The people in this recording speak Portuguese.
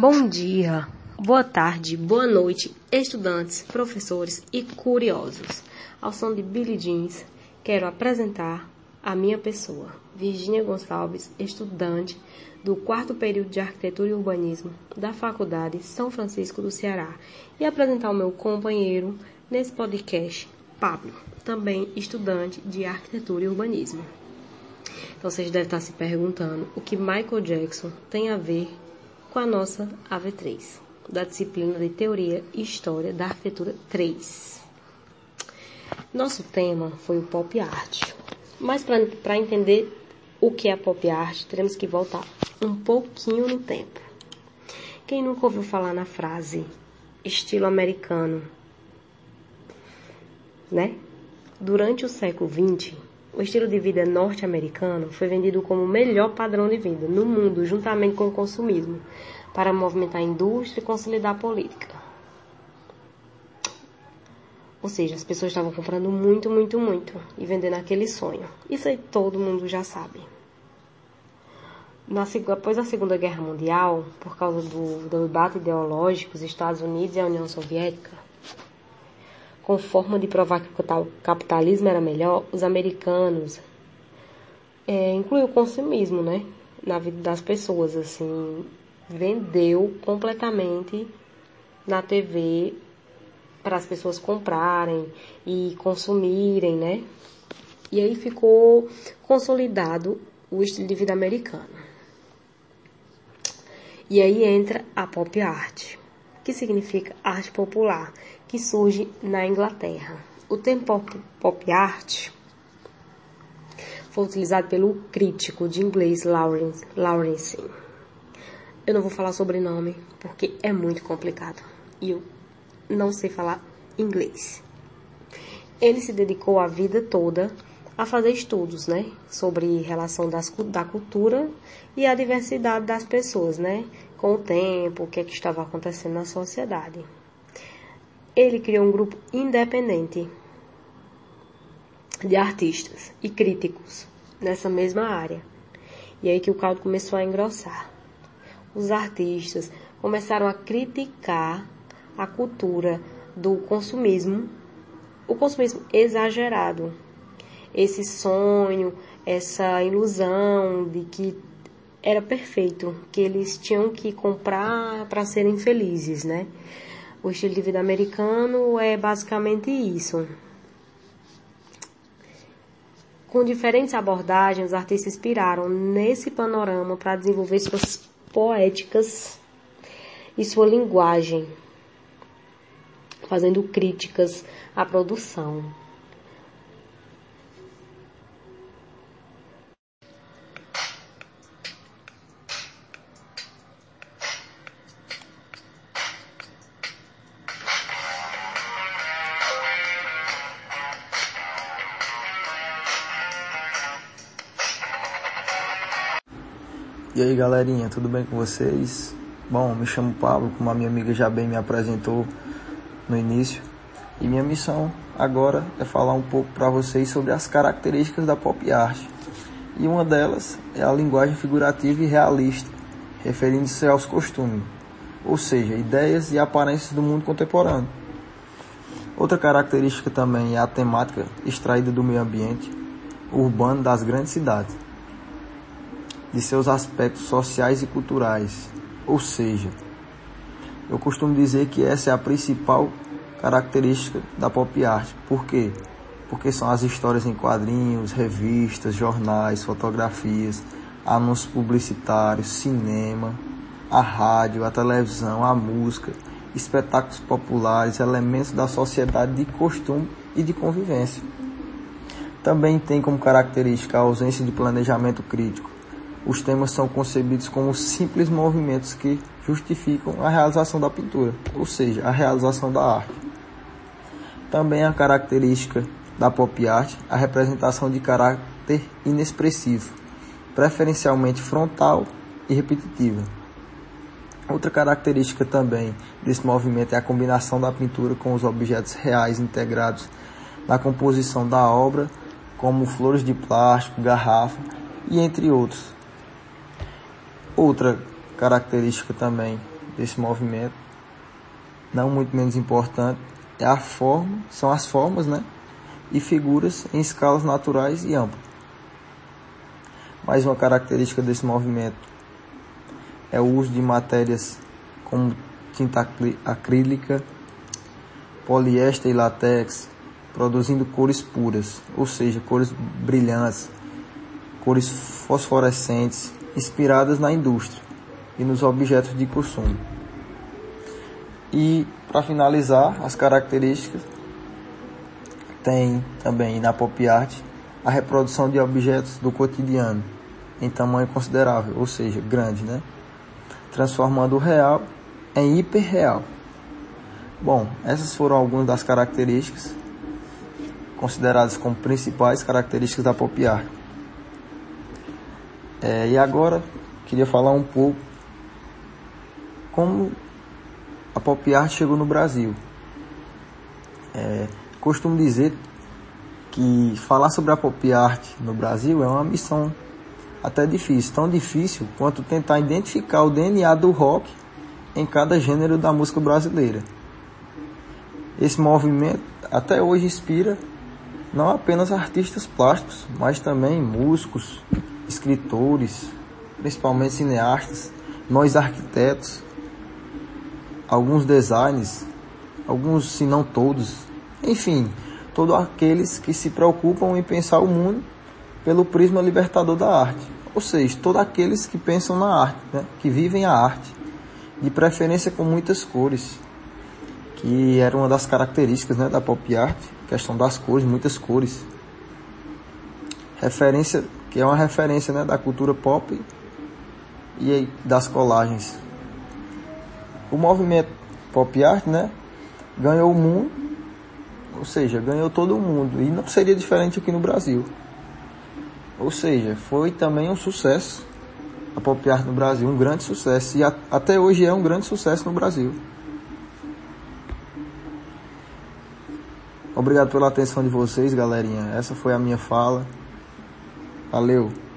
Bom dia, boa tarde, boa noite, estudantes, professores e curiosos. Ao som de Billy Jeans, quero apresentar a minha pessoa, Virginia Gonçalves, estudante do quarto período de Arquitetura e Urbanismo da Faculdade São Francisco do Ceará, e apresentar o meu companheiro nesse podcast, Pablo, também estudante de Arquitetura e Urbanismo. Então vocês devem estar se perguntando o que Michael Jackson tem a ver com a nossa AV3, da disciplina de Teoria e História da Arquitetura 3. Nosso tema foi o pop art. Mas para entender o que é pop art, teremos que voltar um pouquinho no tempo. Quem nunca ouviu falar na frase estilo americano, né? Durante o século XX, o estilo de vida norte-americano foi vendido como o melhor padrão de vida no mundo, juntamente com o consumismo, para movimentar a indústria e consolidar a política. Ou seja, as pessoas estavam comprando muito, muito, muito e vendendo aquele sonho. Isso aí todo mundo já sabe. Na, após a Segunda Guerra Mundial, por causa do, do debate ideológico, os Estados Unidos e a União Soviética, com forma de provar que o capitalismo era melhor, os americanos é, incluiu o consumismo, né, na vida das pessoas, assim, vendeu completamente na TV para as pessoas comprarem e consumirem, né? E aí ficou consolidado o estilo de vida americano. E aí entra a pop art, que significa arte popular, que surge na Inglaterra. O termo pop, pop art foi utilizado pelo crítico de inglês Lawrence, Lawrence. Eu não vou falar sobrenome porque é muito complicado e eu não sei falar inglês. Ele se dedicou a vida toda a fazer estudos, né, sobre relação das, da cultura e a diversidade das pessoas, né, com o tempo, o que, é que estava acontecendo na sociedade. Ele criou um grupo independente de artistas e críticos nessa mesma área. E aí que o caldo começou a engrossar. Os artistas começaram a criticar a cultura do consumismo, o consumismo exagerado, esse sonho, essa ilusão de que era perfeito, que eles tinham que comprar para serem felizes, né? O estilo de vida americano é basicamente isso. Com diferentes abordagens, os artistas inspiraram nesse panorama para desenvolver suas poéticas e sua linguagem, fazendo críticas à produção. E aí galerinha, tudo bem com vocês? Bom, me chamo Pablo, como a minha amiga já bem me apresentou no início. E minha missão agora é falar um pouco para vocês sobre as características da pop art. E uma delas é a linguagem figurativa e realista, referindo-se aos costumes, ou seja, ideias e aparências do mundo contemporâneo. Outra característica também é a temática extraída do meio ambiente urbano das grandes cidades de seus aspectos sociais e culturais. Ou seja, eu costumo dizer que essa é a principal característica da pop art. Por quê? Porque são as histórias em quadrinhos, revistas, jornais, fotografias, anúncios publicitários, cinema, a rádio, a televisão, a música, espetáculos populares, elementos da sociedade de costume e de convivência. Também tem como característica a ausência de planejamento crítico, os temas são concebidos como simples movimentos que justificam a realização da pintura, ou seja, a realização da arte. Também a característica da pop art a representação de caráter inexpressivo, preferencialmente frontal e repetitiva. Outra característica também desse movimento é a combinação da pintura com os objetos reais integrados na composição da obra, como flores de plástico, garrafa e entre outros. Outra característica também desse movimento, não muito menos importante, é a forma, são as formas, né? E figuras em escalas naturais e amplas. Mais uma característica desse movimento é o uso de matérias como tinta acrílica, poliéster e látex, produzindo cores puras, ou seja, cores brilhantes, cores fosforescentes, inspiradas na indústria e nos objetos de consumo. E para finalizar, as características tem também na pop art a reprodução de objetos do cotidiano em tamanho considerável, ou seja, grande, né? Transformando o real em hiperreal. Bom, essas foram algumas das características consideradas como principais características da pop art. É, e agora queria falar um pouco como a pop art chegou no Brasil. É, costumo dizer que falar sobre a pop art no Brasil é uma missão até difícil, tão difícil quanto tentar identificar o DNA do rock em cada gênero da música brasileira. Esse movimento até hoje inspira não apenas artistas plásticos, mas também músicos, escritores, principalmente cineastas, nós arquitetos, alguns designers, alguns, se não todos, enfim, todos aqueles que se preocupam em pensar o mundo pelo prisma libertador da arte. Ou seja, todos aqueles que pensam na arte, né? que vivem a arte, de preferência com muitas cores, que era uma das características né, da pop art, questão das cores, muitas cores. Referência, que é uma referência né, da cultura pop e das colagens. O movimento pop art, né, ganhou o mundo, ou seja, ganhou todo o mundo, e não seria diferente aqui no Brasil. Ou seja, foi também um sucesso a pop art no Brasil, um grande sucesso, e a, até hoje é um grande sucesso no Brasil. Obrigado pela atenção de vocês, galerinha. Essa foi a minha fala. Valeu!